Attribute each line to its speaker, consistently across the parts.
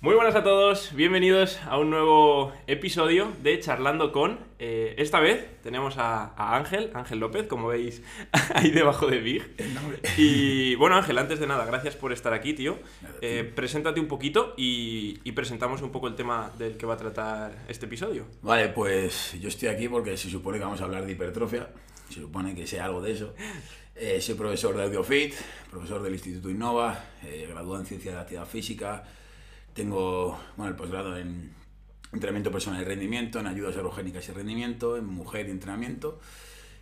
Speaker 1: Muy buenas a todos, bienvenidos a un nuevo episodio de Charlando con. Eh, esta vez tenemos a, a Ángel, Ángel López, como veis ahí debajo de Big. Y bueno, Ángel, antes de nada, gracias por estar aquí, tío. Eh, preséntate un poquito y, y presentamos un poco el tema del que va a tratar este episodio.
Speaker 2: Vale, pues yo estoy aquí porque se supone que vamos a hablar de hipertrofia, se supone que sea algo de eso. Eh, soy profesor de AudioFit, profesor del Instituto Innova, eh, graduado en Ciencia de la Actividad Física, tengo bueno, el posgrado en entrenamiento personal y rendimiento, en ayudas ergogénicas y rendimiento, en mujer y entrenamiento.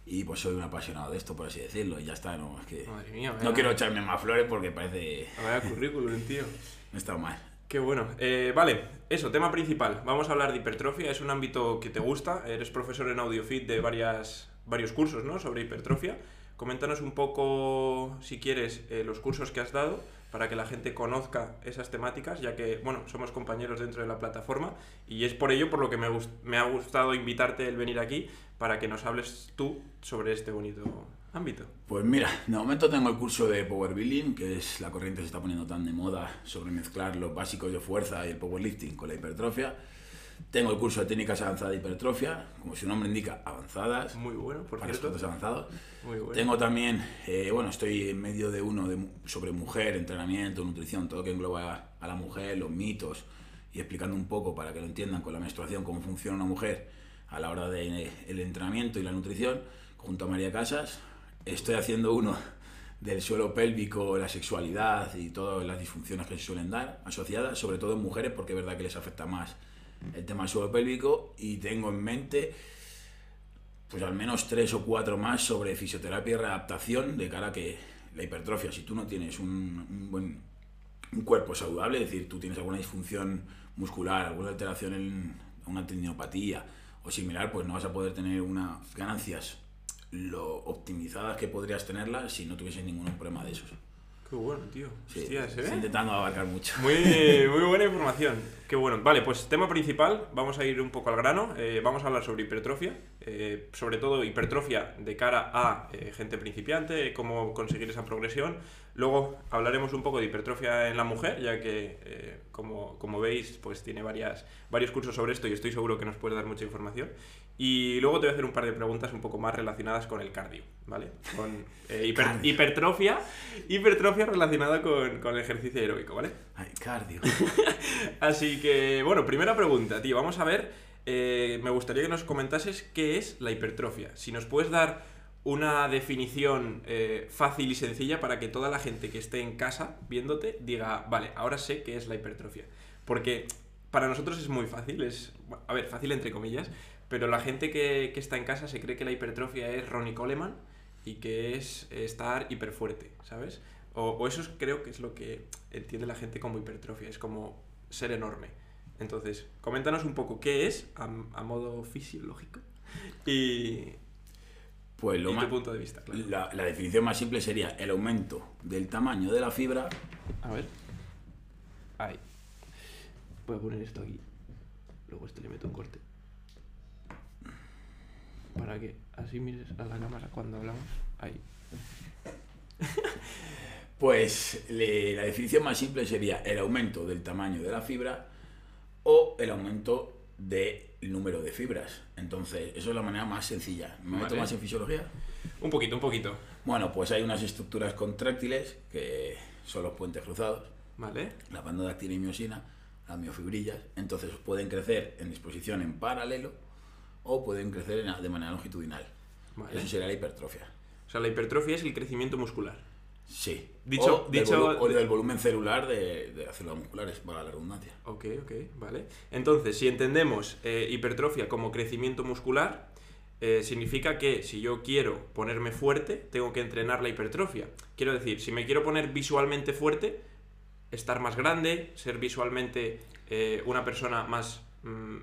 Speaker 2: Y pues soy un apasionado de esto, por así decirlo. Y ya está, no, es que
Speaker 1: Madre mía,
Speaker 2: no quiero echarme más flores porque parece...
Speaker 1: Vaya currículum, tío.
Speaker 2: No está mal.
Speaker 1: Qué bueno. Eh, vale, eso, tema principal. Vamos a hablar de hipertrofia. Es un ámbito que te gusta. Eres profesor en AudioFit de varias, varios cursos, ¿no? Sobre hipertrofia. Coméntanos un poco, si quieres, eh, los cursos que has dado para que la gente conozca esas temáticas, ya que, bueno, somos compañeros dentro de la plataforma y es por ello por lo que me, ha gustado invitarte el venir aquí para que nos hables tú sobre este bonito ámbito.
Speaker 2: Pues mira, de momento tengo el curso de Power Building, que es la corriente que se está poniendo tan de moda sobre mezclar los básicos de fuerza y el powerlifting con la hipertrofia. Tengo el curso de técnicas avanzadas de hipertrofia, como su nombre indica, avanzadas,
Speaker 1: Muy bueno, por
Speaker 2: para
Speaker 1: cierto.
Speaker 2: avanzados.
Speaker 1: Muy bueno.
Speaker 2: Tengo también, eh, bueno, estoy en medio de uno de sobre mujer, entrenamiento, nutrición, todo que engloba a la mujer, los mitos y explicando un poco para que lo entiendan con la menstruación cómo funciona una mujer a la hora del entrenamiento y la nutrición, junto a María Casas. Estoy haciendo uno del suelo pélvico, la sexualidad y todas las disfunciones que se suelen dar asociadas, sobre todo en mujeres, porque es verdad que les afecta más el tema del suelo pélvico y tengo en mente pues al menos tres o cuatro más sobre fisioterapia y readaptación de cara a que la hipertrofia, si tú no tienes un, un buen un cuerpo saludable, es decir, tú tienes alguna disfunción muscular, alguna alteración en una tendinopatía o similar, pues no vas a poder tener unas ganancias lo optimizadas que podrías tenerlas si no tuvieses ningún problema de esos.
Speaker 1: Qué bueno, tío.
Speaker 2: Sí,
Speaker 1: Hostia, ¿se ve?
Speaker 2: intentando abarcar mucho.
Speaker 1: Muy, muy buena información. Qué bueno. Vale, pues tema principal, vamos a ir un poco al grano. Eh, vamos a hablar sobre hipertrofia, eh, sobre todo hipertrofia de cara a eh, gente principiante, cómo conseguir esa progresión. Luego hablaremos un poco de hipertrofia en la mujer, ya que, como, como veis, pues tiene varias, varios cursos sobre esto y estoy seguro que nos puede dar mucha información. Y luego te voy a hacer un par de preguntas un poco más relacionadas con el cardio, ¿vale? Con eh, hiper-
Speaker 2: Cardio.
Speaker 1: hipertrofia, hipertrofia relacionada con, con el ejercicio aeróbico, ¿vale?
Speaker 2: Ay, cardio.
Speaker 1: Así que, bueno, primera pregunta, tío. Vamos a ver. eh, me gustaría que nos comentases qué es la hipertrofia. Si nos puedes dar una definición eh, fácil y sencilla para que toda la gente que esté en casa viéndote diga, vale, ahora sé qué es la hipertrofia. Porque para nosotros es muy fácil, es, a ver, fácil entre comillas, pero la gente que, que está en casa se cree que la hipertrofia es Ronnie Coleman y que es estar hiperfuerte, ¿sabes? O, o eso es- creo que es lo que entiende la gente como hipertrofia, es como ser enorme. Entonces, coméntanos un poco qué es a, a modo fisiológico y,
Speaker 2: Pues lo
Speaker 1: y
Speaker 2: más,
Speaker 1: tu punto de vista, claro.
Speaker 2: la, la definición más simple sería el aumento del tamaño de la fibra
Speaker 1: A ver. Ahí. Voy a poner esto aquí. Luego esto le meto un corte. Para que así mires a la cámara cuando hablamos. Ahí.
Speaker 2: Pues le- la definición más simple sería el aumento del tamaño de la fibra o el aumento del número de fibras. Entonces, eso es la manera más sencilla. ¿Me meto
Speaker 1: Vale.
Speaker 2: más en fisiología?
Speaker 1: Un poquito, un poquito.
Speaker 2: Bueno, pues hay unas estructuras contráctiles que son los puentes cruzados,
Speaker 1: ¿Vale?
Speaker 2: la banda dáctil y miosina, las miofibrillas. Entonces, pueden crecer en disposición en paralelo o pueden crecer de manera longitudinal.
Speaker 1: Vale.
Speaker 2: Eso sería la hipertrofia.
Speaker 1: O sea, la hipertrofia es el crecimiento muscular.
Speaker 2: Sí.
Speaker 1: Dicho-
Speaker 2: o, del
Speaker 1: dicho-
Speaker 2: volu- o del volumen celular de, de las células musculares, para la redundancia.
Speaker 1: Ok, ok, vale. Entonces, si entendemos eh, hipertrofia como crecimiento muscular, eh, significa que si yo quiero ponerme fuerte, tengo que entrenar la hipertrofia. Quiero decir, si me quiero poner visualmente fuerte, estar más grande, ser visualmente eh, una persona más mm,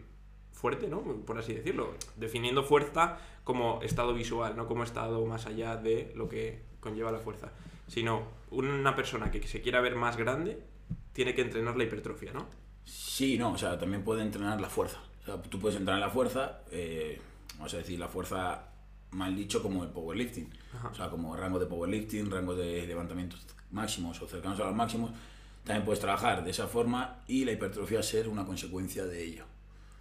Speaker 1: fuerte, ¿no? Por así decirlo. Definiendo fuerza como estado visual, no como estado más allá de lo que conlleva la fuerza. Sino una persona que se quiera ver más grande tiene que entrenar la hipertrofia, ¿no?
Speaker 2: Sí, no, o sea, también puede entrenar la fuerza. O sea, tú puedes entrenar la fuerza, eh, vamos a decir, la fuerza mal dicho como el powerlifting.
Speaker 1: Ajá.
Speaker 2: O sea, como rango de powerlifting, rango de levantamientos máximos o cercanos a los máximos. También puedes trabajar de esa forma y la hipertrofia ser una consecuencia de ello.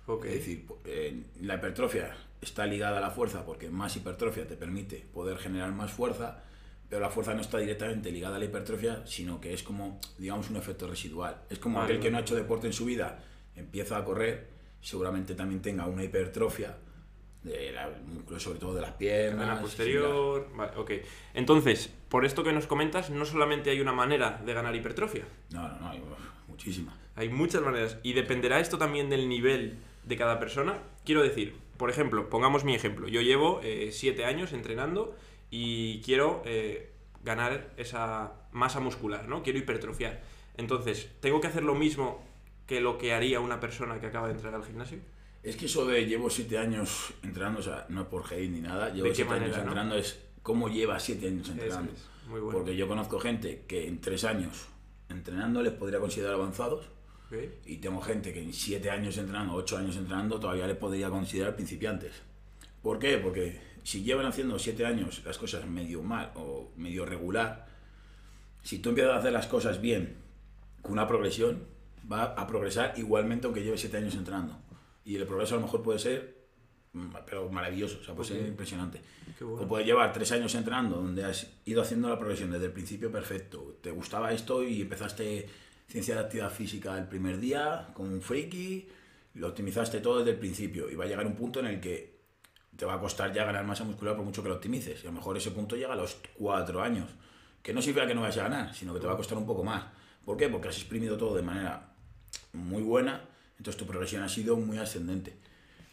Speaker 1: Ok.
Speaker 2: Es decir, eh, la hipertrofia está ligada a la fuerza porque más hipertrofia te permite poder generar más fuerza, pero la fuerza no está directamente ligada a la hipertrofia, sino que es como, digamos, un efecto residual. Es como
Speaker 1: Vale,
Speaker 2: aquel que no ha hecho deporte en su vida, empieza a correr, seguramente también tenga una hipertrofia, de la, músculo sobre todo de las piernas. Similar.
Speaker 1: posterior. Vale, ok. Entonces, por esto que nos comentas, no solamente hay una manera de ganar hipertrofia,
Speaker 2: No, no, no, hay muchísimas.
Speaker 1: hay muchas maneras. Y dependerá esto también del nivel de cada persona. Quiero decir, por ejemplo, pongamos mi ejemplo. Yo llevo eh, siete años entrenando y quiero eh, ganar esa masa muscular, ¿no? Quiero hipertrofiar. Entonces, ¿tengo que hacer lo mismo que lo que haría una persona que acaba de entrar al gimnasio?
Speaker 2: Es que eso de llevo siete años entrenando, o sea, no es por hate ni nada, llevo
Speaker 1: ¿De qué
Speaker 2: siete años
Speaker 1: manera, no?
Speaker 2: entrenando, es cómo lleva siete años
Speaker 1: Eso
Speaker 2: entrenando.
Speaker 1: es, muy bueno.
Speaker 2: Porque yo conozco gente que en tres años entrenando les podría considerar avanzados Y tengo gente que en siete años entrenando, ocho años entrenando, todavía les podría considerar principiantes. ¿Por qué? Porque si llevan haciendo siete años las cosas medio mal o medio regular, si tú empiezas a hacer las cosas bien, con una progresión, va a progresar igualmente aunque lleve siete años entrenando. Y el progreso a lo mejor puede ser, mm, pero maravilloso, o sea, puede ser impresionante.
Speaker 1: Bueno.
Speaker 2: O puedes llevar tres años entrenando, donde has ido haciendo la progresión desde el principio perfecto. Te gustaba esto y empezaste ciencia de actividad física el primer día con un freaky, lo optimizaste todo desde el principio y va a llegar un punto en el que te va a costar ya ganar masa muscular por mucho que lo optimices. Y a lo mejor ese punto llega a los cuatro años. Que no significa que no vayas a ganar, sino que te va a costar un poco más. ¿Por qué? Porque has exprimido todo de manera muy buena, entonces tu progresión ha sido muy ascendente.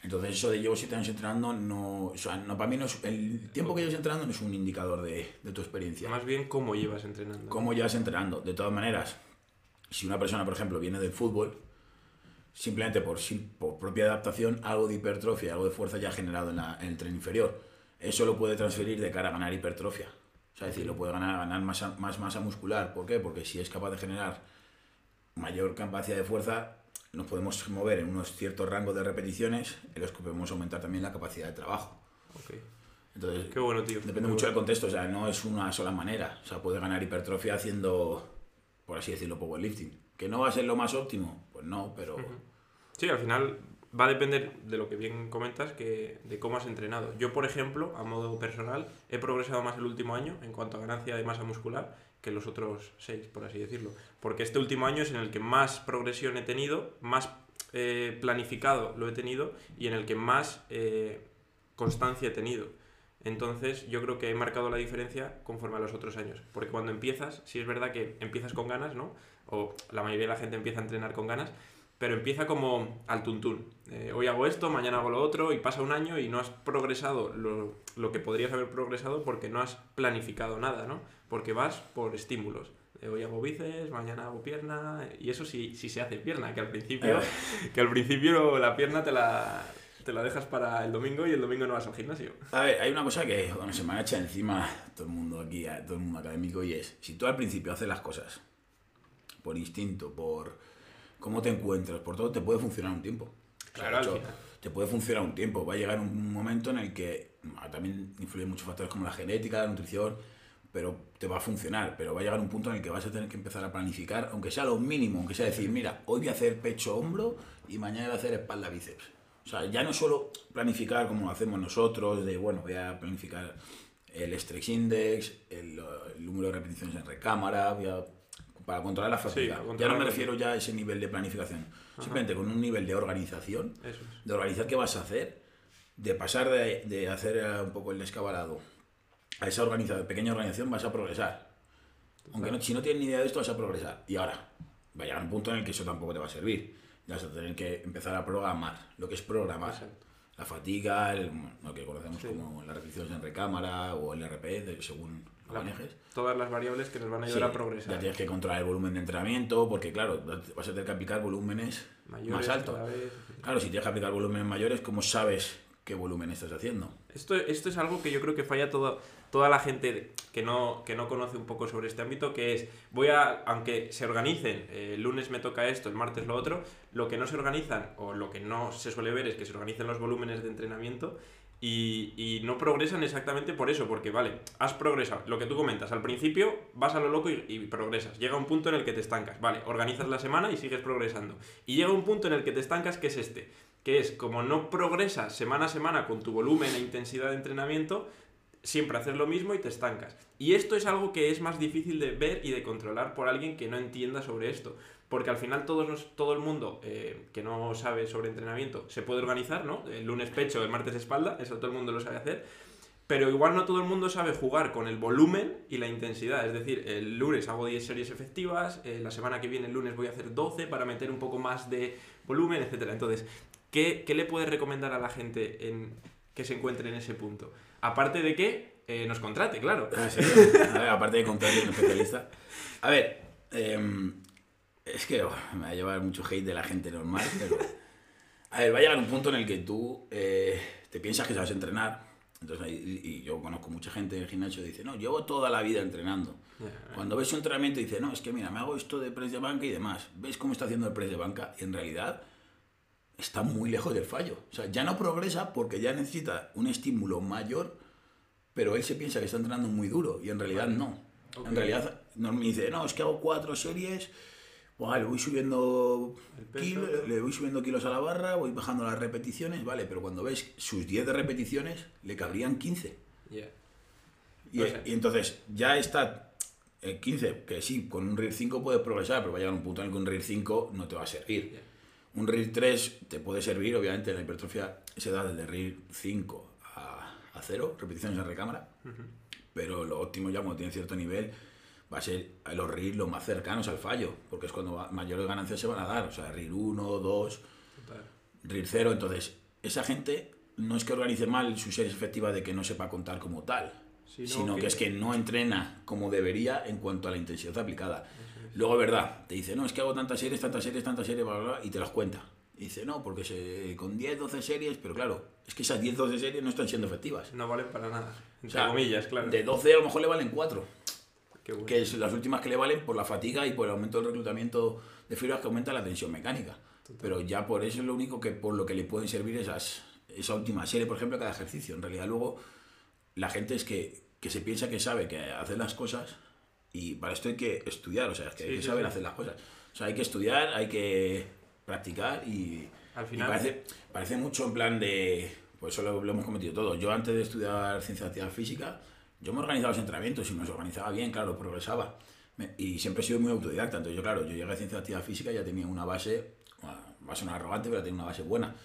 Speaker 2: Entonces eso de llevo siete años entrenando, no, o sea, no, para mí no es, el tiempo que llevas entrenando no es un indicador de, de tu experiencia.
Speaker 1: Más bien cómo llevas entrenando.
Speaker 2: ¿Cómo llevas entrenando? De todas maneras, si una persona, por ejemplo, viene del fútbol, simplemente por, por propia adaptación, algo de hipertrofia, algo de fuerza ya generado en, la- en el tren inferior. Eso lo puede transferir de cara a ganar hipertrofia. O sea, es decir, lo puede ganar, ganar masa- más masa muscular. ¿Por qué? Porque si es capaz de generar mayor capacidad de fuerza, nos podemos mover en unos ciertos rangos de repeticiones en los que podemos aumentar también la capacidad de trabajo.
Speaker 1: Ok.
Speaker 2: Entonces,
Speaker 1: Qué bueno, tío.
Speaker 2: Depende
Speaker 1: Muy
Speaker 2: mucho del
Speaker 1: bueno.
Speaker 2: contexto, o sea, no es una sola manera. O sea, puede ganar hipertrofia haciendo, por así decirlo, powerlifting. ¿Que no va a ser lo más óptimo? Pues no, pero
Speaker 1: Sí, al final va a depender de lo que bien comentas, que de cómo has entrenado. Yo, por ejemplo, a modo personal, he progresado más el último año en cuanto a ganancia de masa muscular que los otros seis, por así decirlo. Porque este último año es en el que más progresión he tenido, más eh, planificado lo he tenido y en el que más eh, constancia he tenido. Entonces yo creo que he marcado la diferencia conforme a los otros años. Porque cuando empiezas, sí es verdad que empiezas con ganas, ¿no? O la mayoría de la gente empieza a entrenar con ganas, pero empieza como al tuntún. Eh, hoy hago esto, mañana hago lo otro, y pasa un año y no has progresado lo, lo que podrías haber progresado porque no has planificado nada, ¿no? Porque vas por estímulos. Eh, hoy hago bíceps, mañana hago pierna, y eso sí, sí se hace pierna, que al principio, que al principio la pierna te la, te la dejas para el domingo y el domingo no vas al gimnasio.
Speaker 2: A ver, hay una cosa que bueno, se me ha echado encima todo el mundo aquí, todo el mundo académico, y es, si tú al principio haces las cosas por instinto, por cómo te encuentras, por todo, te puede funcionar un tiempo. O sea,
Speaker 1: Claro,
Speaker 2: hecho, te puede funcionar un tiempo. Va a llegar un momento en el que ah, también influyen muchos factores como la genética, la nutrición, pero te va a funcionar. Pero va a llegar un punto en el que vas a tener que empezar a planificar, aunque sea lo mínimo, aunque sea decir, mira, hoy voy a hacer pecho-hombro y mañana voy a hacer espalda-bíceps. O sea, ya no solo planificar como lo hacemos nosotros, de, bueno, voy a planificar el stretch index, el, el número de repeticiones en recámara, voy a- para controlar la fatiga. ya
Speaker 1: controlar
Speaker 2: no me refiero ya a ese nivel de planificación, simplemente con un nivel de organización,
Speaker 1: es.
Speaker 2: de organizar qué vas a hacer, de pasar de, de hacer eh, un poco el descabalado a esa organización, pequeña organización, vas a progresar. Aunque no, si no tienes ni idea de esto, vas a progresar. Y ahora, va a llegar un punto en el que eso tampoco te va a servir. Ya vas a tener que empezar a programar, lo que es programar.
Speaker 1: Exacto.
Speaker 2: La fatiga, el- lo que conocemos
Speaker 1: Sí.
Speaker 2: como las repeticiones en recámara o el RP, de- según lo
Speaker 1: La-
Speaker 2: manejes.
Speaker 1: todas las variables que nos van a ayudar
Speaker 2: Sí,
Speaker 1: a progresar.
Speaker 2: Ya tienes que controlar el volumen de entrenamiento, porque claro, vas a tener que aplicar volúmenes
Speaker 1: Mayores
Speaker 2: más altos. Claro, si tienes que aplicar volúmenes mayores, ¿cómo sabes qué volumen estás haciendo?
Speaker 1: Esto, esto es algo que yo creo que falla todo, toda la gente que no, que no conoce un poco sobre este ámbito, que es, voy a, aunque se organicen, eh, el lunes me toca esto, el martes lo otro, lo que no se organizan, o lo que no se suele ver es que se organicen los volúmenes de entrenamiento Y, y no progresan exactamente por eso, porque vale, has progresado, lo que tú comentas, al principio vas a lo loco y, y progresas, llega un punto en el que te estancas, vale, organizas la semana y sigues progresando. Y llega un punto en el que te estancas que es este, que es como no progresas semana a semana con tu volumen e intensidad de entrenamiento, siempre haces lo mismo y te estancas. Y esto es algo que es más difícil de ver y de controlar por alguien que no entienda sobre esto. Porque al final todos todo el mundo eh, que no sabe sobre entrenamiento se puede organizar, ¿no? El lunes pecho, el martes espalda, eso todo el mundo lo sabe hacer. Pero igual no todo el mundo sabe jugar con el volumen y la intensidad. Es decir, el lunes hago 10 series efectivas, eh, la semana que viene el lunes voy a hacer 12 para meter un poco más de volumen, etc. Entonces, ¿qué, qué le puedes recomendar a la gente en, que se encuentre en ese punto? Aparte de que eh, nos contrate, claro.
Speaker 2: Ah, sí. A ver, aparte de contratar un especialista. A ver, em, es que oh, me va a llevar mucho hate de la gente normal, pero. A ver, va a llegar un punto en el que tú eh, te piensas que sabes entrenar. Entonces, ahí- y yo conozco mucha gente en el gimnasio que dice, no, llevo toda la vida entrenando.
Speaker 1: Ya,
Speaker 2: Cuando ves su entrenamiento dice, no, es que mira, me hago esto de press de banca y demás. ¿Ves cómo está haciendo el press de banca? Y en realidad está muy lejos del fallo. O sea, ya no progresa porque ya necesita un estímulo mayor, pero él se piensa que está entrenando muy duro y en realidad no.
Speaker 1: Ok.
Speaker 2: En realidad no, me dice, no, es que hago cuatro series, buah, le voy subiendo kilos, le voy subiendo kilos a la barra, voy bajando las repeticiones, vale, pero cuando ves sus 10 de repeticiones, le cabrían 15.
Speaker 1: ya.
Speaker 2: Y, y entonces ya está el 15, que sí, con un RIR 5 puedes progresar, pero va a llegar un punto en el que un RIR 5 no te va a servir.
Speaker 1: Ya.
Speaker 2: Un RIR 3 te puede servir, obviamente la hipertrofia se da desde RIR 5 a, a 0, repeticiones en recámara, pero lo óptimo ya cuando tiene cierto nivel va a ser a los RIR los más cercanos al fallo, porque es cuando mayores ganancias se van a dar, o sea, RIR 1, 2,
Speaker 1: Total.
Speaker 2: RIR 0, entonces esa gente no es que organice mal sus series efectivas de que no sepa contar como tal,
Speaker 1: Sino
Speaker 2: sino que...
Speaker 1: que-
Speaker 2: es que no entrena como debería en cuanto a la intensidad aplicada. Luego, es verdad, te dice, no, es que hago tantas series, tantas series, tantas series, bla, bla, bla, y te las cuenta. Y dice, no, porque se, con 10, 12 series, pero claro, es que esas 10, 12 series no están siendo efectivas.
Speaker 1: No valen para nada.
Speaker 2: O
Speaker 1: Entre
Speaker 2: sea,
Speaker 1: comillas, claro.
Speaker 2: De 12 a lo mejor le valen 4,
Speaker 1: Qué bueno.
Speaker 2: que es las últimas que le valen por la fatiga y por el aumento del reclutamiento de fibras que aumenta la tensión mecánica. Pero ya por eso es lo único que por lo que le pueden servir esas, esa última serie, por ejemplo, cada ejercicio. En realidad luego la gente es que, que se piensa que sabe que hacer las cosas y para esto hay que estudiar, o sea, es que hay
Speaker 1: Sí,
Speaker 2: que
Speaker 1: sí,
Speaker 2: saber
Speaker 1: sí.
Speaker 2: hacer las cosas. O sea, hay que estudiar, hay que practicar y,
Speaker 1: Al
Speaker 2: y
Speaker 1: final-
Speaker 2: parece, parece mucho en plan de, pues eso lo, lo hemos cometido todos. Yo antes de estudiar ciencia de actividad física, yo me organizaba los entrenamientos y me los organizaba bien, claro, progresaba. Me- y siempre he sido muy autodidacta, entonces yo, claro, yo llegué a ciencia de actividad física y ya tenía una base, va a sonar arrogante, pero tenía una base buena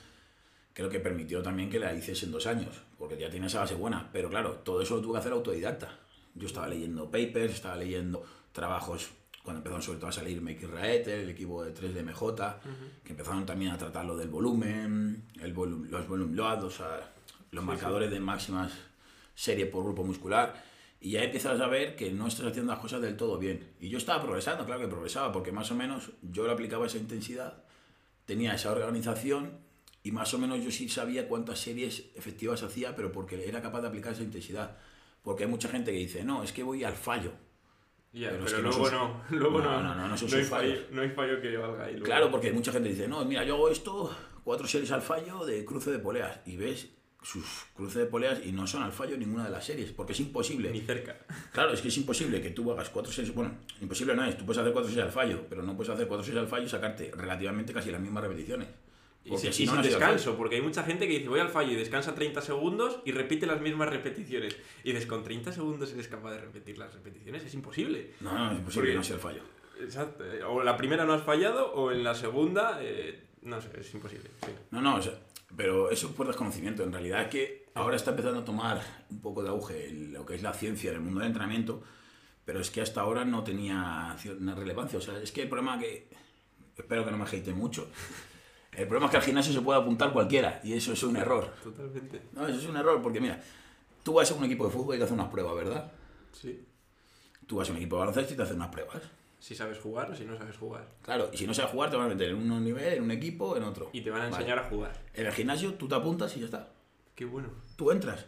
Speaker 2: lo que permitió también que la hiciese en dos años, porque ya tenía esa base buena. Pero claro, todo eso lo tuve que hacer autodidacta. Yo estaba leyendo papers, estaba leyendo trabajos, cuando empezaron sobre todo a salir Make Raeter, el equipo de 3DMJ, que empezaron también a tratar lo del volumen, el volum- los volume load, o sea, los marcadores de máximas serie por grupo muscular. Y ya empiezas a ver que no estás haciendo las cosas del todo bien. Y yo estaba progresando, claro que progresaba, porque más o menos yo le aplicaba esa intensidad tenía esa organización y más o menos yo sí sabía cuántas series efectivas hacía, pero porque era capaz de aplicar esa intensidad. Porque hay mucha gente que dice, no, es que voy al fallo.
Speaker 1: Ya,
Speaker 2: pero
Speaker 1: pero,
Speaker 2: que no
Speaker 1: luego
Speaker 2: sos-
Speaker 1: no. Luego
Speaker 2: No,
Speaker 1: no.
Speaker 2: no, no, no
Speaker 1: hay
Speaker 2: sus
Speaker 1: fallo, no hay fallo que valga ahí. luego.
Speaker 2: Claro, porque mucha gente dice, no, mira, yo hago esto, cuatro series al fallo de cruce de poleas. Y ves sus cruces de poleas y no son al fallo ninguna de las series, porque es imposible.
Speaker 1: Ni cerca.
Speaker 2: Claro, es que es imposible que tú hagas cuatro series. Bueno, imposible no es. Tú puedes hacer cuatro series al fallo, pero no puedes hacer cuatro series al fallo y sacarte relativamente casi las mismas repeticiones.
Speaker 1: Y, si-
Speaker 2: si
Speaker 1: y
Speaker 2: no,
Speaker 1: sin
Speaker 2: no
Speaker 1: descanso, porque hay mucha gente que dice voy al fallo y descansa 30 segundos y repite las mismas repeticiones. Y dices, con 30 segundos eres capaz de repetir las repeticiones, es imposible.
Speaker 2: No, no, es imposible
Speaker 1: Porque-
Speaker 2: que no sea el fallo.
Speaker 1: Exacto. eh, O la primera no has fallado, o en la segunda, eh, no sé, es imposible. sí.
Speaker 2: No, no, o sea, pero eso es por desconocimiento. En realidad es que ahora está empezando a tomar un poco de auge lo que es la ciencia en el mundo del entrenamiento, pero es que hasta ahora no tenía una relevancia. O sea, es que el problema que... Espero que no me hate mucho. El problema es que al gimnasio se puede apuntar cualquiera y eso es un error.
Speaker 1: Totalmente.
Speaker 2: No, eso es un error porque mira, tú vas a un equipo de fútbol y te haces unas pruebas, ¿verdad?
Speaker 1: Sí.
Speaker 2: Tú vas a un equipo de baloncesto y te hacen unas pruebas.
Speaker 1: Si sabes jugar o si no sabes jugar.
Speaker 2: Claro, y si no sabes jugar te van a meter en un nivel, en un equipo, en otro.
Speaker 1: Y te van a
Speaker 2: Vale.
Speaker 1: enseñar a jugar.
Speaker 2: En el gimnasio tú te apuntas y ya está.
Speaker 1: Qué bueno.
Speaker 2: Tú entras.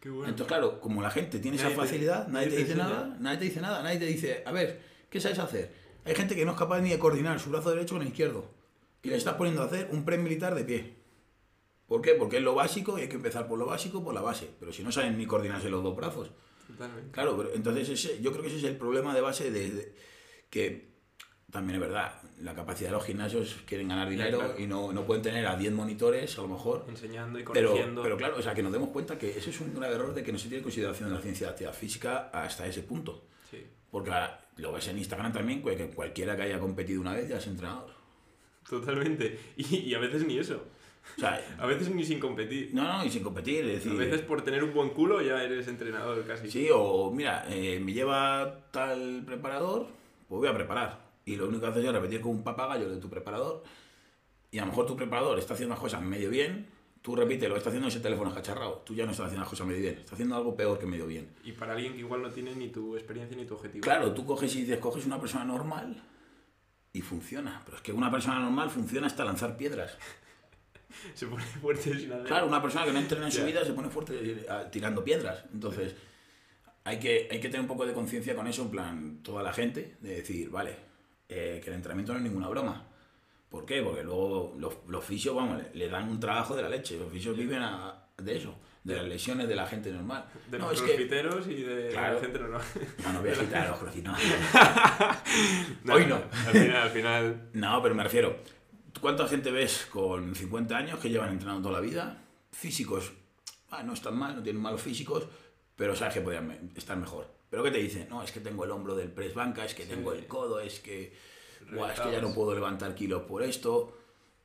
Speaker 1: Qué bueno.
Speaker 2: Entonces, claro, como la gente tiene esa
Speaker 1: Nadie te-
Speaker 2: facilidad, nadie te dice
Speaker 1: enseña.
Speaker 2: nada, nadie te dice nada, nadie te dice, a ver, ¿qué sabes hacer? Hay gente que no es capaz ni de coordinar su brazo derecho con el izquierdo. Y le estás poniendo a hacer un press militar de pie. ¿Por qué? Porque es lo básico y hay que empezar por lo básico, por la base. Pero si no saben ni coordinarse los dos brazos.
Speaker 1: Totalmente.
Speaker 2: Claro, pero entonces ese, yo creo que ese es el problema de base de, de- que también es verdad, la capacidad de los gimnasios quieren ganar dinero
Speaker 1: claro.
Speaker 2: y no, no pueden tener a 10 monitores a lo mejor.
Speaker 1: Enseñando y corrigiendo.
Speaker 2: pero claro, o sea, que nos demos cuenta que eso es un grave error de que no se tiene en consideración la ciencia de actividad física hasta ese punto.
Speaker 1: Sí,
Speaker 2: Porque ahora lo ves en Instagram también, que cualquiera que haya competido una vez ya es entrenador.
Speaker 1: Totalmente. Y, y a veces ni eso.
Speaker 2: O sea,
Speaker 1: A veces ni sin competir.
Speaker 2: no, no, y sin competir, es
Speaker 1: A
Speaker 2: decir...
Speaker 1: veces por tener un buen culo ya eres entrenador casi.
Speaker 2: Sí, o mira, eh, me lleva tal preparador, pues voy a preparar. Y lo único que haces es repetir con un papagayo de tu preparador. Y a lo mejor tu preparador está haciendo las cosas medio bien, tú repites lo que está haciendo ese teléfono escacharrado. Tú ya no estás haciendo las cosas medio bien, estás haciendo algo peor que medio bien.
Speaker 1: Y para alguien que igual no tiene ni tu experiencia ni tu objetivo.
Speaker 2: Claro, tú coges y dices, coges una persona normal y funciona. Pero es que una persona normal funciona hasta lanzar piedras.
Speaker 1: Se pone fuerte sin hacer.
Speaker 2: Claro, una persona que no entrena en su vida se pone fuerte eh, tirando piedras. Entonces, hay que, hay que tener un poco de conciencia con eso, en plan, toda la gente, de decir, vale, eh, que el entrenamiento no es ninguna broma. ¿Por qué? Porque luego los, los fisios, vamos, le, le dan un trabajo de la leche. Los fisios viven a- de eso, de las lesiones de la gente normal.
Speaker 1: De
Speaker 2: no,
Speaker 1: los
Speaker 2: es que...
Speaker 1: y de
Speaker 2: Claro.
Speaker 1: la gente normal.
Speaker 2: No, no voy a quitar a los crossfit, no. Hoy no.
Speaker 1: Al final, al final.
Speaker 2: No, pero me refiero, ¿cuánta gente ves con 50 años que llevan entrenando toda la vida? Físicos, ah, no están mal, no tienen malos físicos, pero sabes que podrían estar mejor. ¿Pero qué te dicen? No, es que tengo el hombro del press banca, es que tengo el codo, es que, es que ya no puedo levantar kilos por esto.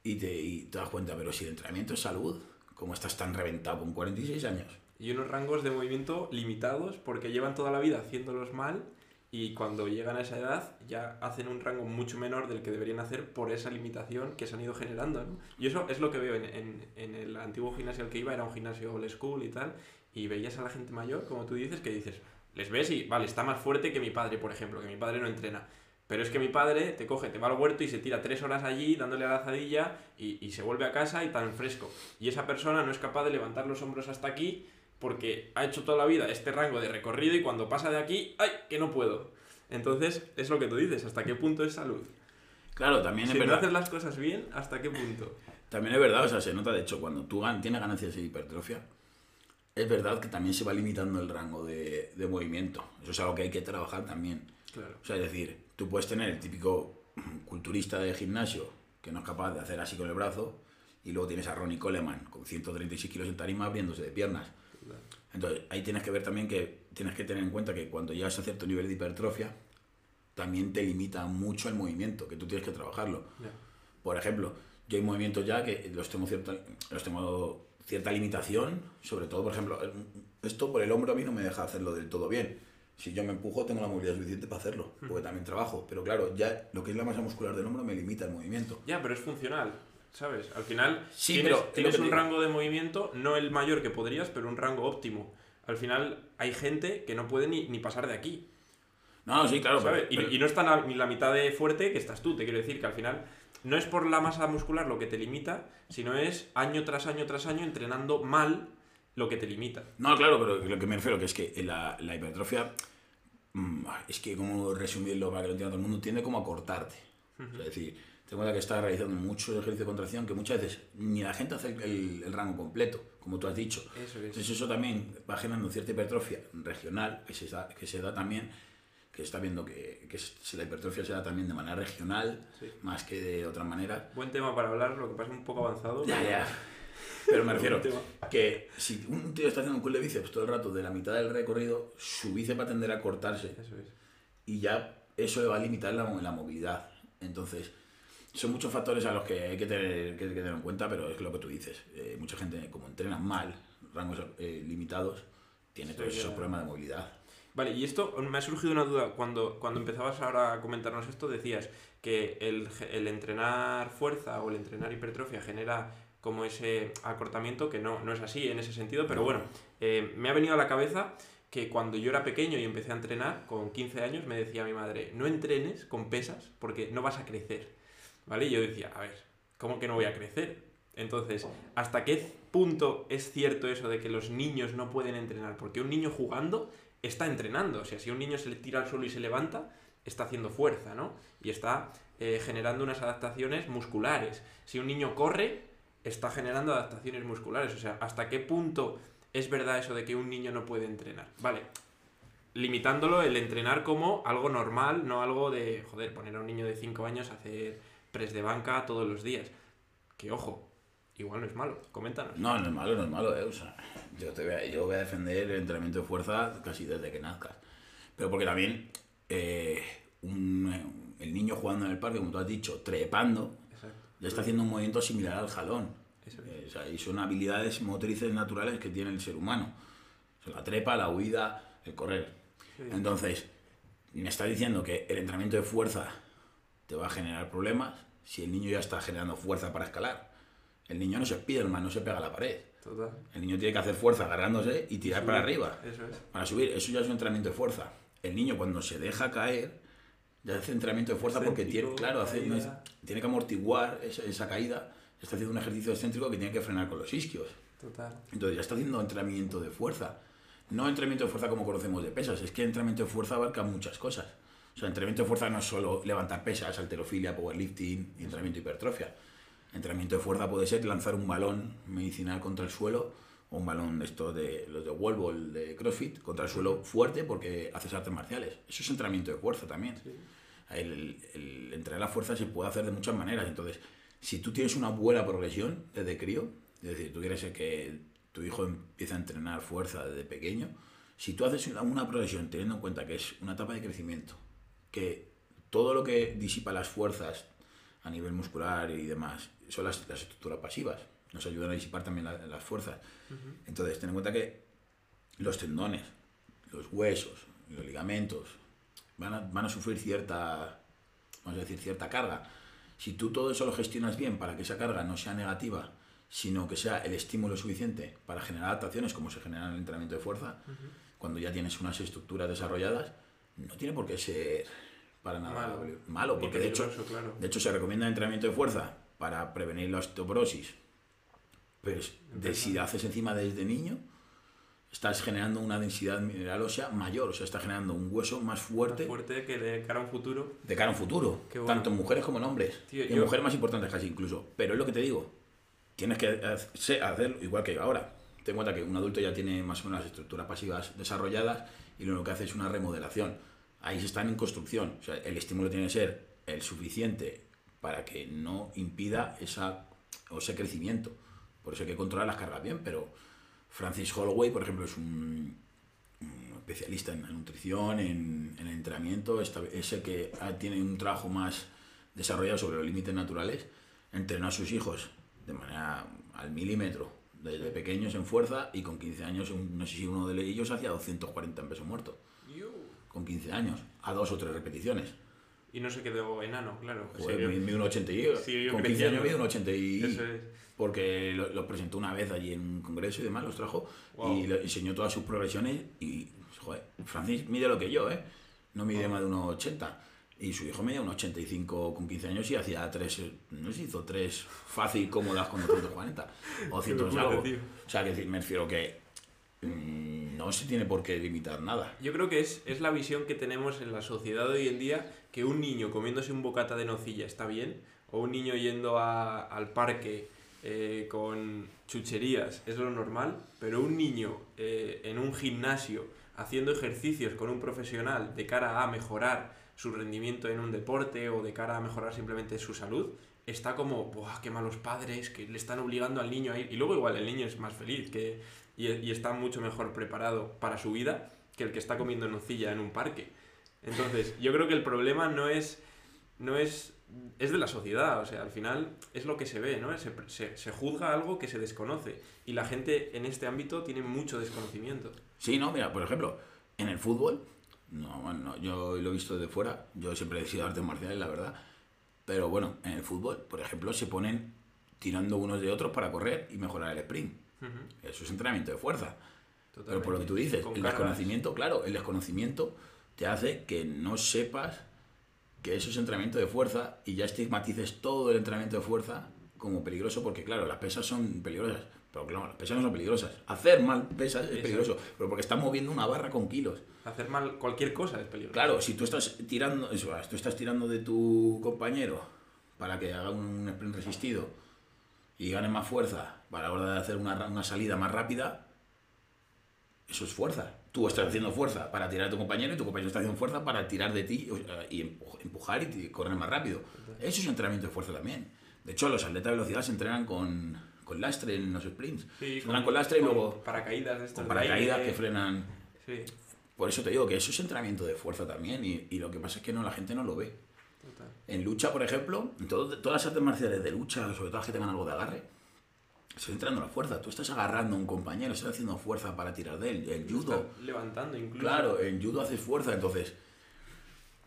Speaker 2: Y te, y te das cuenta, pero si el entrenamiento es salud, ¿cómo estás tan reventado con 46 años?
Speaker 1: Y unos rangos de movimiento limitados porque llevan toda la vida haciéndolos mal y cuando llegan a esa edad ya hacen un rango mucho menor del que deberían hacer por esa limitación que se han ido generando. ¿no? Y eso es lo que veo en, en- en el antiguo gimnasio al que iba, era un gimnasio old school y tal, y veías a la gente mayor, como tú dices, que dices, les ves y, vale, está más fuerte que mi padre, por ejemplo, que mi padre no entrena. Pero es que mi padre te coge, te va al huerto y se tira tres horas allí dándole a la azadilla y, y se vuelve a casa y tan fresco. Y esa persona no es capaz de levantar los hombros hasta aquí porque ha hecho toda la vida este rango de recorrido y cuando pasa de aquí, ¡ay! que no puedo. Entonces, es lo que tú dices, ¿hasta qué punto es salud?
Speaker 2: Claro, también
Speaker 1: Si
Speaker 2: es
Speaker 1: no
Speaker 2: verdad.
Speaker 1: haces las cosas bien, ¿hasta qué punto?
Speaker 2: También es verdad, o sea, se nota, de hecho, cuando tú tienes ganancias de hipertrofia, es verdad que también se va limitando el rango de, de movimiento. Eso es algo que hay que trabajar también.
Speaker 1: Claro.
Speaker 2: O sea, es decir, tú puedes tener el típico culturista de gimnasio que no es capaz de hacer así con el brazo, y luego tienes a Ronnie Coleman con 136 kilos en tarima abriéndose de piernas. Entonces, ahí tienes que ver también que tienes que tener en cuenta que cuando llegas a cierto nivel de hipertrofia, también te limita mucho el movimiento, que tú tienes que trabajarlo. Por ejemplo, yo hay movimientos ya que los tengo cierta, los tengo cierta limitación, sobre todo, por ejemplo, esto por el hombro a mí no me deja hacerlo del todo bien. Si yo me empujo, tengo la movilidad suficiente para hacerlo, porque también trabajo. Pero claro, ya lo que es la masa muscular del hombro me limita el movimiento.
Speaker 1: Ya, pero es funcional, ¿sabes? Al final
Speaker 2: Sí,
Speaker 1: tienes,
Speaker 2: pero
Speaker 1: tienes un
Speaker 2: digo.
Speaker 1: rango de movimiento, no el mayor que podrías, pero un rango óptimo. Al final hay gente que no puede ni, ni pasar de aquí,
Speaker 2: No, sí, claro, pero-
Speaker 1: ¿sabes? Y-
Speaker 2: pero-
Speaker 1: Y, no está ni la mitad de fuerte que estás tú, te quiero decir que al final no es por la masa muscular lo que te limita, sino es año tras año tras año entrenando mal lo que te limita.
Speaker 2: No, claro, pero lo que me refiero que es que la, la hipertrofia, mm, es que como resumirlo para que lo entienda todo el mundo, tiende como a cortarte. O sea, es decir, ten en cuenta que estás realizando mucho ejercicio de contracción que muchas veces ni la gente hace el, el- rango completo, como tú has dicho.
Speaker 1: Eso es.
Speaker 2: Entonces eso también va generando cierta hipertrofia regional que se da, que se da también, que está viendo que, que la hipertrofia se da también de manera regional,
Speaker 1: Sí.
Speaker 2: más que de otra manera.
Speaker 1: Buen tema para hablar, lo que pasa es un poco avanzado.
Speaker 2: Ya,
Speaker 1: pero-
Speaker 2: ya. Pero me refiero que si un tío está haciendo un curl de bíceps todo el rato de la mitad del recorrido, su bíceps va a tender a cortarse
Speaker 1: Eso es.
Speaker 2: y ya eso le va a limitar la, la movilidad. Entonces, son muchos factores a los que hay que tener, que, que tener en cuenta, pero es lo que tú dices. Eh, mucha gente, como entrena mal, rangos eh, limitados, tiene
Speaker 1: Sí,
Speaker 2: todos esos
Speaker 1: ya.
Speaker 2: problemas de movilidad.
Speaker 1: Vale, y esto me ha surgido una duda. Cuando, cuando empezabas ahora a comentarnos esto, decías que el, el entrenar fuerza o el entrenar hipertrofia genera como ese acortamiento, que no, no es así en ese sentido, pero bueno, eh, me ha venido a la cabeza que cuando yo era pequeño y empecé a entrenar, con 15 años, me decía mi madre, no entrenes con pesas porque no vas a crecer. ¿Vale? Y yo decía, a ver, ¿cómo que no voy a crecer? Entonces, ¿hasta qué punto es cierto eso de que los niños no pueden entrenar? Porque un niño jugando está entrenando. O sea, si un niño se le tira al suelo y se levanta, está haciendo fuerza, ¿no? Y está eh, generando unas adaptaciones musculares. Si un niño corre, está generando adaptaciones musculares. O sea, ¿hasta qué punto es verdad eso de que un niño no puede entrenar? Vale, limitándolo el entrenar como algo normal, no algo de, joder, poner a un niño de 5 años a hacer press de banca todos los días. Que ojo, igual no es malo, coméntanos.
Speaker 2: No, no es malo, no es malo, eh. Yo, te voy a, yo voy a defender el entrenamiento de fuerza casi desde que nazcas. Pero porque también eh, el niño jugando en el parque, como tú has dicho, trepando, Está haciendo un movimiento similar al jalón.
Speaker 1: Eso es.
Speaker 2: O sea, y son habilidades motrices naturales que tiene el ser humano. O sea, la trepa, la huida, el correr.
Speaker 1: Sí.
Speaker 2: Entonces, me está diciendo que el entrenamiento de fuerza te va a generar problemas si el niño ya está generando fuerza para escalar. El niño no se pide el no se pega a la pared.
Speaker 1: Total.
Speaker 2: El niño tiene que hacer fuerza agarrándose y tirar para arriba.
Speaker 1: Eso es.
Speaker 2: Para subir, eso ya es un entrenamiento de fuerza. El niño cuando se deja caer, ya hace entrenamiento de fuerza porque tiene, claro, hace- no es-
Speaker 1: caída.
Speaker 2: tiene que amortiguar esa, esa caída. Está haciendo un ejercicio excéntrico que tiene que frenar con los isquios.
Speaker 1: Total.
Speaker 2: Entonces ya está haciendo entrenamiento de fuerza. No entrenamiento de fuerza como conocemos de pesas, es que entrenamiento de fuerza abarca muchas cosas. O sea, entrenamiento de fuerza no es solo levantar pesas, halterofilia, powerlifting entrenamiento de hipertrofia. Entrenamiento de fuerza puede ser lanzar un balón medicinal contra el suelo un balón de estos de los de wall ball de CrossFit contra el suelo fuerte porque haces artes marciales. Eso es entrenamiento de fuerza también.
Speaker 1: Sí.
Speaker 2: El, el entrenar la fuerza se puede hacer de muchas maneras. Entonces, si tú tienes una buena progresión desde crío, es decir, tú quieres que tu hijo empiece a entrenar fuerza desde pequeño, si tú haces una, una progresión teniendo en cuenta que es una etapa de crecimiento, que todo lo que disipa las fuerzas a nivel muscular y demás son las, las estructuras pasivas, nos ayudan a disipar también la- las fuerzas. Entonces, ten en cuenta que los tendones, los huesos, los ligamentos, van a, van a sufrir cierta, vamos a decir, cierta carga. Si tú todo eso lo gestionas bien para que esa carga no sea negativa, sino que sea el estímulo suficiente para generar adaptaciones como se genera en el entrenamiento de fuerza, cuando ya tienes unas estructuras desarrolladas, no tiene por qué ser para nada
Speaker 1: Malo.
Speaker 2: porque de hecho,
Speaker 1: claro.
Speaker 2: de hecho se recomienda entrenamiento de fuerza para prevenir la osteoporosis, pero si haces encima desde niño, estás generando una densidad mineral ósea mayor, o sea, estás generando un hueso más
Speaker 1: Más
Speaker 2: fuerte
Speaker 1: fuerte que de cara a un futuro.
Speaker 2: de cara a un futuro,
Speaker 1: bueno.
Speaker 2: tanto en mujeres como en hombres,
Speaker 1: Tío,
Speaker 2: y en
Speaker 1: yo-
Speaker 2: mujeres más importantes casi incluso. Pero es lo que te digo, tienes que hacer hacerlo igual que ahora. Ten en cuenta que un adulto ya tiene más o menos las estructuras pasivas desarrolladas y lo único que hace es una remodelación. Ahí se están en construcción, o sea, el estímulo tiene que ser el suficiente para que no impida esa, o ese crecimiento. Por eso hay que controlar las cargas bien, pero Francis Holloway, por ejemplo, es un, un especialista en la nutrición, en, en el entrenamiento, es el que tiene un trabajo más desarrollado sobre los límites naturales, entrenó a sus hijos de manera al milímetro, desde pequeños en fuerza y con 15 años, no sé si uno de ellos hacía 240 en peso muerto, con 15 años, a dos o tres repeticiones.
Speaker 1: Y no se quedó enano, claro.
Speaker 2: Joder,
Speaker 1: Siguió-
Speaker 2: mi- mi un 80 y
Speaker 1: siguió
Speaker 2: con 15
Speaker 1: creciendo.
Speaker 2: años mide un 80 y
Speaker 1: Eso es.
Speaker 2: porque lo- los presentó una vez allí en un congreso y demás, los trajo
Speaker 1: Wow.
Speaker 2: y le enseñó todas sus progresiones y, joder, Francis mide lo que yo, ¿eh? No mide más de unos 80. Y su hijo medía unos 85 con 15 años y hacía tres, no sé hizo tres fácil, cómodas con 240 o 100
Speaker 1: locura,
Speaker 2: algo.
Speaker 1: tío.
Speaker 2: O sea, que decir, me refiero que no se tiene por qué limitar nada.
Speaker 1: Yo creo que es, es la visión que tenemos en la sociedad hoy en día, que un niño comiéndose un bocata de nocilla está bien, o un niño yendo a- al parque eh, con chucherías es lo normal, pero un niño eh, en un gimnasio haciendo ejercicios con un profesional de cara a mejorar su rendimiento en un deporte o de cara a mejorar simplemente su salud, está como, ¡buah, qué malos padres! que le están obligando al niño a ir. Y luego igual el niño es más feliz que, y, está mucho mejor preparado para su vida que el que está comiendo nocilla en un parque. Entonces, yo creo que el problema no es, no es, es de la sociedad, o sea, al final es lo que se ve, ¿no? Se, se, se juzga algo que se desconoce y la gente en este ámbito tiene mucho desconocimiento.
Speaker 2: Sí, no, mira, por ejemplo, en el fútbol, no, bueno, no, yo lo he visto de fuera, yo siempre he sido artes marciales, la verdad, pero bueno, en el fútbol, por ejemplo, se ponen tirando unos de otros para correr y mejorar el sprint.
Speaker 1: Ujú,
Speaker 2: Eso es entrenamiento de fuerza. Pero
Speaker 1: totalmente.
Speaker 2: por lo que tú dices,
Speaker 1: Con
Speaker 2: el
Speaker 1: cargas.
Speaker 2: desconocimiento, claro, el desconocimiento te hace que no sepas que eso es entrenamiento de fuerza y ya estigmatices todo el entrenamiento de fuerza como peligroso porque, claro, las pesas son peligrosas. Pero claro, las pesas no son peligrosas. Hacer mal pesas es peligroso, pero porque estás moviendo una barra con kilos.
Speaker 1: Hacer mal cualquier cosa es peligroso.
Speaker 2: Claro, si tú estás tirando, eso, tú estás tirando de tu compañero para que haga un sprint resistido y ganes más fuerza para la hora de hacer una, una salida más rápida, eso es fuerza. Tú estás haciendo fuerza para tirar a tu compañero y tu compañero está haciendo fuerza para tirar de ti y empujar y correr más rápido. Eso es un entrenamiento de fuerza también. De hecho, los atletas de velocidad se entrenan con, con lastre en los sprints.
Speaker 1: Sí,
Speaker 2: se entrenan con, lastre y luego...
Speaker 1: Paracaídas estos
Speaker 2: Con paracaídas
Speaker 1: de-
Speaker 2: que frenan...
Speaker 1: Sí,
Speaker 2: Por eso te digo que eso es entrenamiento de fuerza también y, y lo que pasa es que no la gente no lo ve.
Speaker 1: Total.
Speaker 2: En lucha, por ejemplo, en todo- todas las artes marciales de lucha, sobre todo las que tengan algo de agarre, estás entrenando la fuerza. Tú estás agarrando a un compañero, estás haciendo fuerza para tirar de él. El judo,
Speaker 1: Está levantando incluso.
Speaker 2: claro, en judo haces fuerza, entonces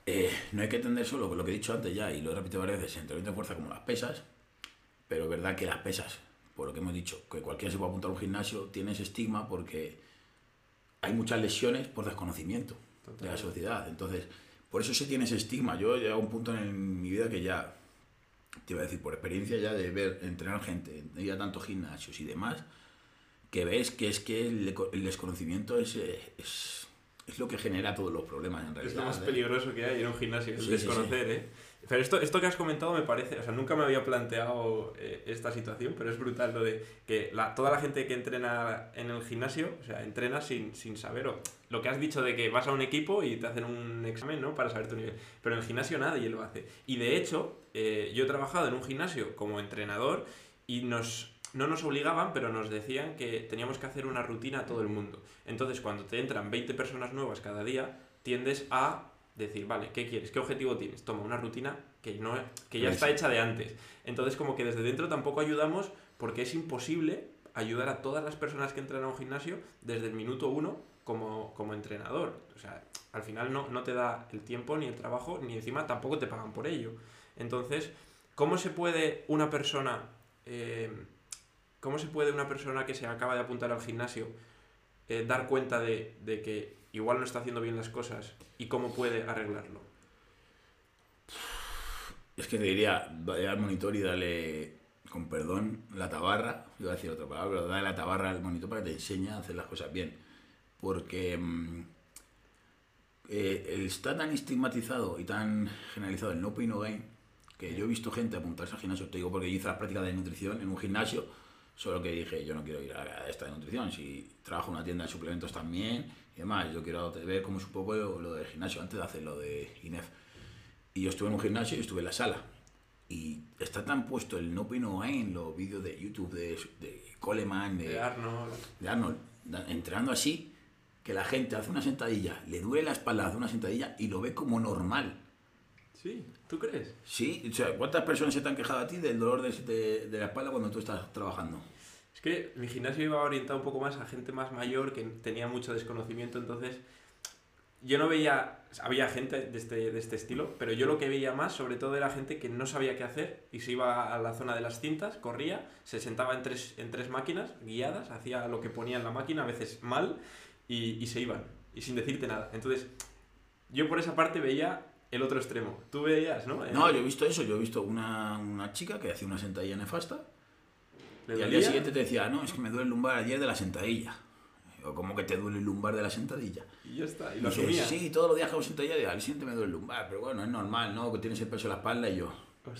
Speaker 2: eh, no hay que entender solo lo que he dicho antes ya y lo he repetido varias veces, entrenamiento de fuerza como las pesas, pero es verdad que las pesas, por lo que hemos dicho, que cualquiera se puede apuntar a un gimnasio, tiene ese estigma porque hay muchas lesiones por desconocimiento de la sociedad. Entonces, por eso se tiene ese estigma. Yo he llegado a un punto en mi vida que ya, te iba a decir, por experiencia ya de ver, entrenar gente, ir a tantos gimnasios y demás, que ves que es que el, el desconocimiento es, eh, es, es lo que genera todos los problemas en
Speaker 1: Es
Speaker 2: realidad.
Speaker 1: lo más
Speaker 2: ¿eh?
Speaker 1: peligroso que hay en un gimnasio, el
Speaker 2: Sí, sí,
Speaker 1: desconocer, ¿eh? Pero esto, esto que has comentado me parece, o sea, nunca me había planteado eh, esta situación, pero es brutal lo de que la, toda la gente que entrena en el gimnasio, o sea, entrena sin, sin saber, o lo que has dicho de que vas a un equipo y te hacen un examen, ¿no? Para saber tu nivel. Pero en el gimnasio nadie lo hace. Y de hecho, eh, yo he trabajado en un gimnasio como entrenador y nos, no nos obligaban, pero nos decían que teníamos que hacer una rutina a todo el mundo. Entonces, cuando te entran 20 personas nuevas cada día, tiendes a decir, vale, ¿qué quieres? ¿Qué objetivo tienes? Toma una rutina que, no, que ya está hecha de antes. Entonces, como que desde dentro tampoco ayudamos porque es imposible ayudar a todas las personas que entran a un gimnasio desde el minuto uno como, como entrenador. O sea, al final no, no te da el tiempo ni el trabajo, ni encima tampoco te pagan por ello. Entonces, ¿cómo se puede una persona... eh, ¿Cómo se puede una persona que se acaba de apuntar al gimnasio eh, dar cuenta de, de que igual no está haciendo bien las cosas y cómo puede arreglarlo?
Speaker 2: Es que te diría, vaya al monitor y dale, con perdón, la tabarra, iba a decir otra palabra, pero dale la tabarra al monitor para que te enseñe a hacer las cosas bien. Porque mm, eh, está tan estigmatizado y tan generalizado el no pain no gain, que yo he visto gente apuntarse al gimnasio, te digo porque yo hice las prácticas de nutrición en un gimnasio, solo que dije, yo no quiero ir a esta de nutrición, si trabajo en una tienda de suplementos también y demás, yo quiero ver cómo es un poco lo, del gimnasio antes de hacer lo de INEF. Y yo estuve en un gimnasio y estuve en la sala. Y está tan puesto el no pain no gain, los vídeos de YouTube de, de Coleman, de,
Speaker 1: De Arnold.
Speaker 2: de Arnold, entrenando así, que la gente hace una sentadilla, le duele la espalda, hace una sentadilla y lo ve como normal.
Speaker 1: Sí, ¿tú crees?
Speaker 2: Sí, o sea, ¿cuántas personas se te han quejado a ti del dolor de, de- de la espalda cuando tú estás trabajando?
Speaker 1: Es que mi gimnasio iba orientado un poco más a gente más mayor que tenía mucho desconocimiento, entonces yo no veía, había gente de este, de este estilo, pero yo lo que veía más sobre todo era gente que no sabía qué hacer y se iba a la zona de las cintas, corría, se sentaba en tres, en tres máquinas guiadas, hacía lo que ponía en la máquina, a veces mal, y, y se iban, y sin decirte nada. Entonces, yo por esa parte veía el otro extremo. Tú veías, ¿no?
Speaker 2: No, yo he visto eso, yo he visto una, una chica que hacía una sentadilla nefasta
Speaker 1: ¿Le
Speaker 2: y al día siguiente te decía, no, es que me duele el lumbar ayer de la sentadilla. O como que te duele el lumbar de la sentadilla.
Speaker 1: Y ya está, y
Speaker 2: Y
Speaker 1: lo
Speaker 2: dices,
Speaker 1: asumía.
Speaker 2: sí, todos los días que hago sentadilla, digo, al siguiente me duele el lumbar, pero bueno, es normal, ¿no? Que tienes el peso en la espalda y yo,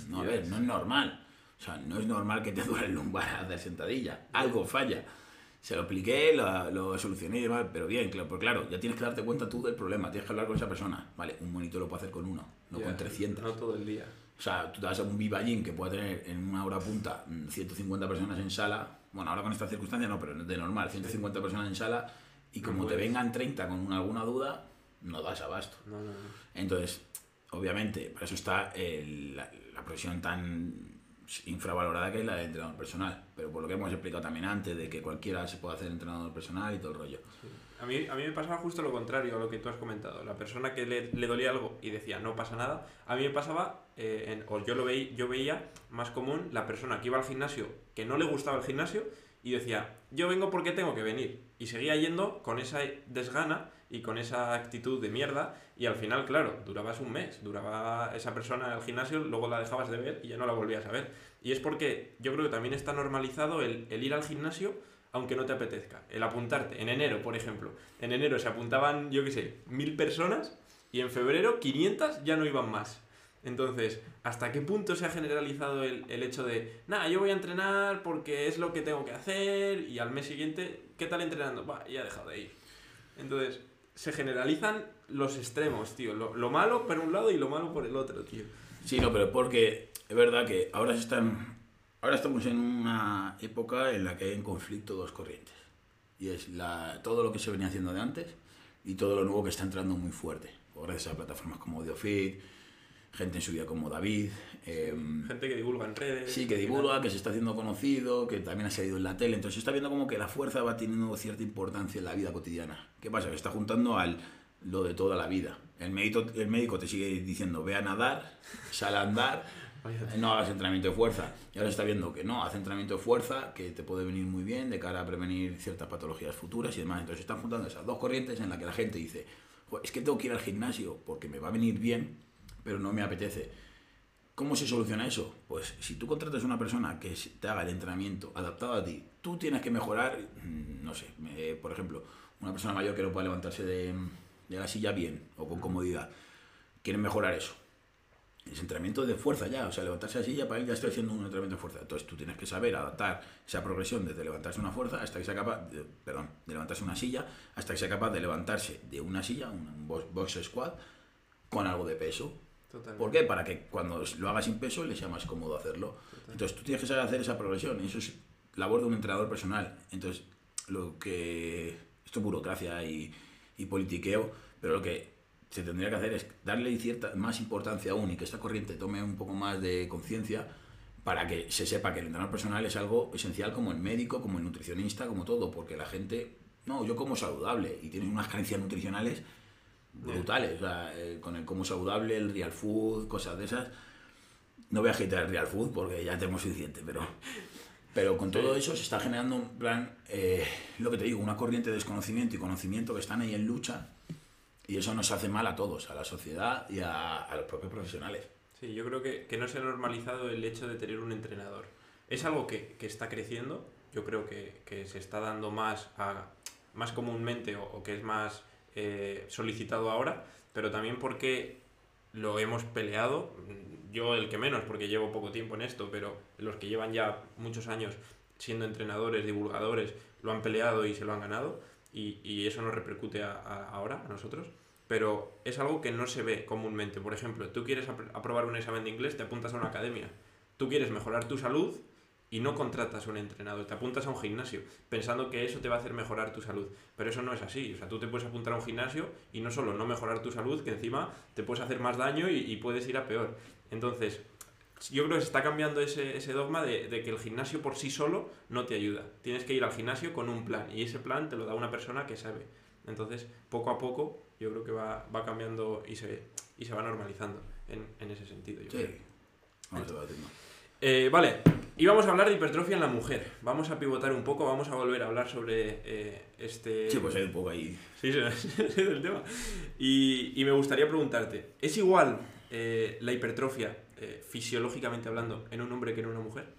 Speaker 2: no, a ver,
Speaker 1: Hostias.
Speaker 2: no es normal. O sea, no es normal que te duele el lumbar hacer sentadilla. Algo falla. Se lo expliqué, lo, lo solucioné y demás, pero bien, claro, pero claro, ya tienes que darte cuenta tú del problema, tienes que hablar con esa persona. Vale, un monitor lo puede hacer con uno, no con 300.
Speaker 1: No todo el día.
Speaker 2: O sea, tú te vas a un Viva Gym que puede tener en una hora punta mm, 150 personas en sala. Bueno, ahora con esta circunstancia no, pero de normal, 150 personas en sala. Y
Speaker 1: No
Speaker 2: como te vengan 30 con alguna duda, no das abasto.
Speaker 1: No, no, no.
Speaker 2: Entonces, obviamente, para eso está el- la, la profesión tan infravalorada que es la de entrenador personal. Pero por lo que hemos explicado también antes, de que cualquiera se puede hacer entrenador personal y todo el rollo.
Speaker 1: A mí, a mí me pasaba justo lo contrario a lo que tú has comentado. La persona que le, le dolía algo y decía no pasa nada, a mí me pasaba, eh, o yo, lo yo veía más común la persona que iba al gimnasio, que no le gustaba el gimnasio y decía yo vengo porque tengo que venir. Y seguía yendo con esa desgana y con esa actitud de mierda y al final, claro, durabas un mes, duraba esa persona al gimnasio, luego la dejabas de ver y ya no la volvías a ver. Y es porque yo creo que también está normalizado el, el ir al gimnasio aunque no te apetezca. El apuntarte. En enero, por ejemplo. En enero se apuntaban, yo qué sé, mil personas y en febrero 500 ya no iban más. Entonces, ¿hasta qué punto se ha generalizado el, el hecho de, nada, yo voy a entrenar porque es lo que tengo que hacer y al mes siguiente, ¿qué tal entrenando? Va, ya he dejado de ir. Entonces, se generalizan los extremos, tío. Lo, lo malo por un lado y lo malo por el otro, tío.
Speaker 2: Sí, no, pero porque es verdad que ahora están. Ahora estamos en una época en la que hay en conflicto dos corrientes. Y es la, todo lo que se venía haciendo de antes y todo lo nuevo que está entrando muy fuerte. Gracias a plataformas como AudioFit, gente en su vida como David. em,
Speaker 1: Gente que divulga en redes.
Speaker 2: Sí, que divulga, que se está haciendo conocido, que también ha salido en la tele. Entonces se está viendo como que la fuerza va teniendo cierta importancia en la vida cotidiana. ¿Qué pasa? Que está juntando al lo de toda la vida. El médico, el médico te sigue diciendo, ve a nadar, sal a andar,
Speaker 1: Vaya
Speaker 2: no hagas entrenamiento de fuerza. Y ahora está viendo que no, haz entrenamiento de fuerza, que te puede venir muy bien de cara a prevenir ciertas patologías futuras y demás. Entonces están juntando esas dos corrientes en las que la gente dice, "Jo, es que tengo que ir al gimnasio porque me va a venir bien, pero no me apetece. ¿Cómo se soluciona eso? Pues si tú contratas a una persona que te haga el entrenamiento adaptado a ti, tú tienes que mejorar, mm, no sé, por ejemplo, una persona mayor que no pueda levantarse de, de la silla bien o con comodidad, quieren mejorar eso. Es entrenamiento de fuerza ya, o sea, levantarse así ya para él ya estoy haciendo un entrenamiento de fuerza. Entonces tú tienes que saber adaptar esa progresión desde levantarse una fuerza hasta que sea capaz, de, perdón, de levantarse una silla, hasta que sea capaz de levantarse de una silla, un box, box squat, con algo de peso.
Speaker 1: Totalmente.
Speaker 2: ¿Por qué? Para que cuando lo haga sin peso le sea más cómodo hacerlo. Entonces tú tienes que saber hacer esa progresión y eso es labor de un entrenador personal. Entonces, lo que. Esto es burocracia y, y politiqueo, pero lo que se tendría que hacer es darle cierta más importancia aún y que esta corriente tome un poco más de conciencia para que se sepa que el entrenador personal es algo esencial como el médico, como el nutricionista, como todo, porque la gente, no, yo como saludable y tienes unas carencias nutricionales brutales, o sea, eh, con el como saludable, el real food, cosas de esas. No voy a agitar el real food porque ya tenemos suficiente, pero, pero con todo eso se está generando un plan, eh, lo que te digo, una corriente de desconocimiento y conocimiento que están ahí en lucha y eso nos hace mal a todos, a la sociedad y a, a los propios profesionales.
Speaker 1: Sí, yo creo que, que no se ha normalizado el hecho de tener un entrenador. Es algo que, que está creciendo, yo creo que, que se está dando más, a, más comúnmente o, o que es más eh, solicitado ahora, pero también porque lo hemos peleado, yo el que menos porque llevo poco tiempo en esto, pero los que llevan ya muchos años siendo entrenadores, divulgadores, lo han peleado y se lo han ganado y, y eso nos repercute ahora a nosotros. Pero es algo que no se ve comúnmente. Por ejemplo, tú quieres apr- aprobar un examen de inglés, te apuntas a una academia. Tú quieres mejorar tu salud y no contratas a un entrenador, te apuntas a un gimnasio pensando que eso te va a hacer mejorar tu salud. Pero eso no es así. O sea, tú te puedes apuntar a un gimnasio y no solo no mejorar tu salud, que encima te puedes hacer más daño y, y puedes ir a peor. Entonces, yo creo que se está cambiando ese, ese dogma de, de que el gimnasio por sí solo no te ayuda. Tienes que ir al gimnasio con un plan y ese plan te lo da una persona que sabe. Entonces, poco a poco, yo creo que va, va cambiando y se, y se va normalizando en, en ese sentido. yo creo.
Speaker 2: Sí, vamos debatiendo.
Speaker 1: Eh, vale, y vamos a hablar de hipertrofia en la mujer. Vamos a pivotar un poco, vamos a volver a hablar sobre eh, este...
Speaker 2: Sí, pues hay un poco ahí.
Speaker 1: Sí, sí, es el tema. Y, y me gustaría preguntarte, ¿es igual eh, la hipertrofia, eh, fisiológicamente hablando, en un hombre que en una mujer?